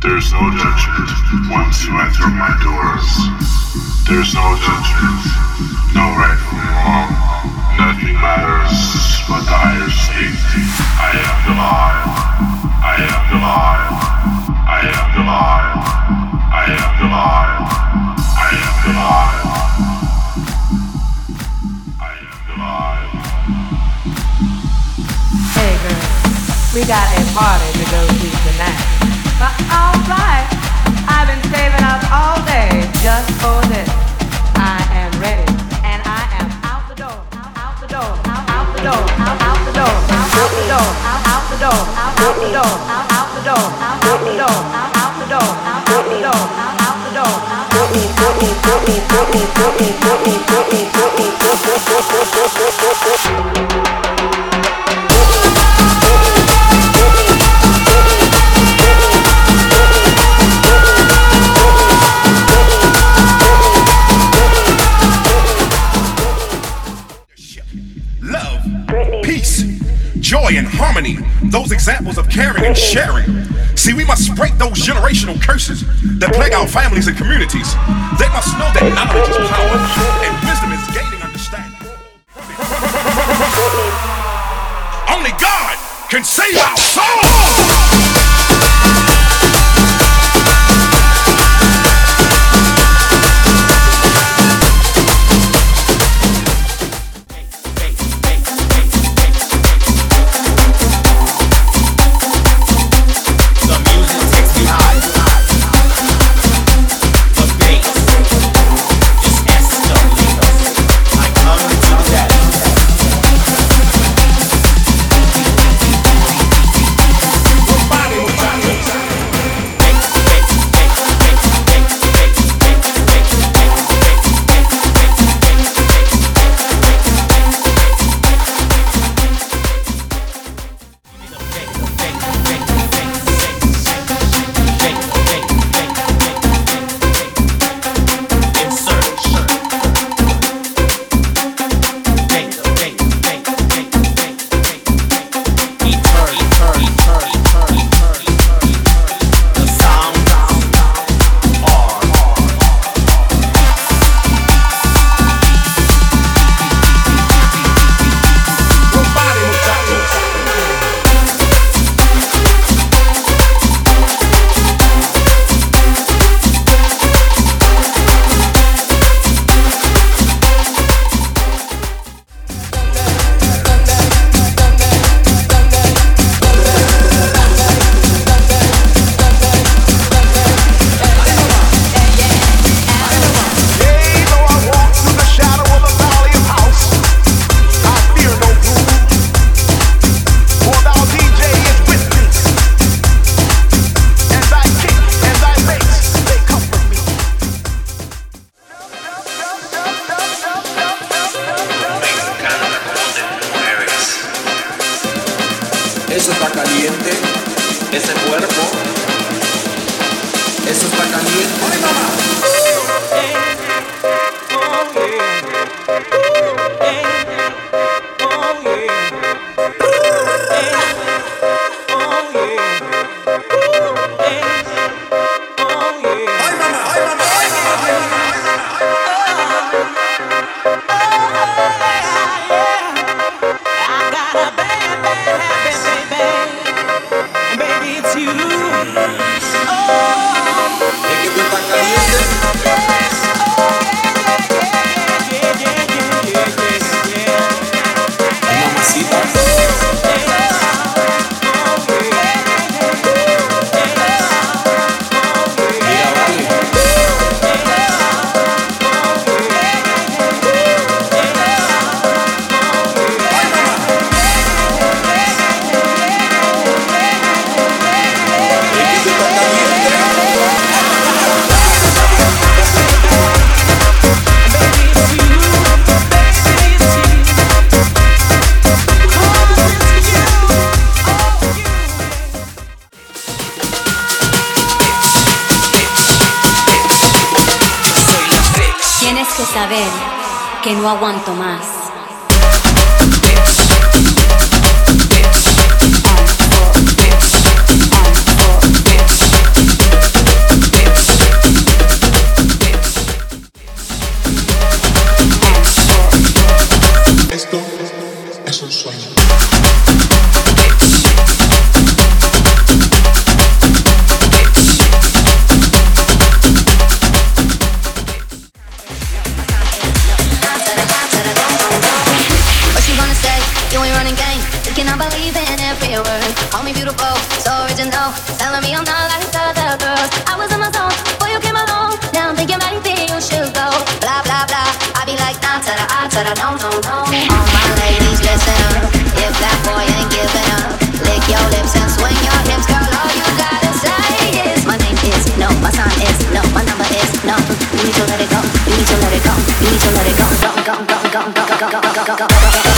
There's no judgment once you enter my doors. There's no judgment, no right from wrong. Nothing matters but the state. I am the. I am the. I am the. I am the. I am the. I am the. Hey girl, we got a party to go to tonight. But alright, I've been saving up all day just and harmony. Those examples of caring and sharing. See, we must break those generational curses that plague our families and communities. They must know that knowledge is power and wisdom is gaining understanding. Only God can save our souls. Está caliente. Ese cuerpo. Eso está caliente. ¡Ay, mamá! Saber que no aguanto más. Call me beautiful, so original. Telling me I'm not like other girls. I was in my zone before you came along. Now I'm thinking maybe you should go. Blah blah blah. I be like nah, ta ah, ta no no no. All my ladies, listen up. If that boy ain't giving up, lick your lips and swing your hips, girl. All you gotta say is my name is no, my sign is no, my number is no. You need to let it go. You need to let it go. You need to let it go. Go go go go go go go go go go.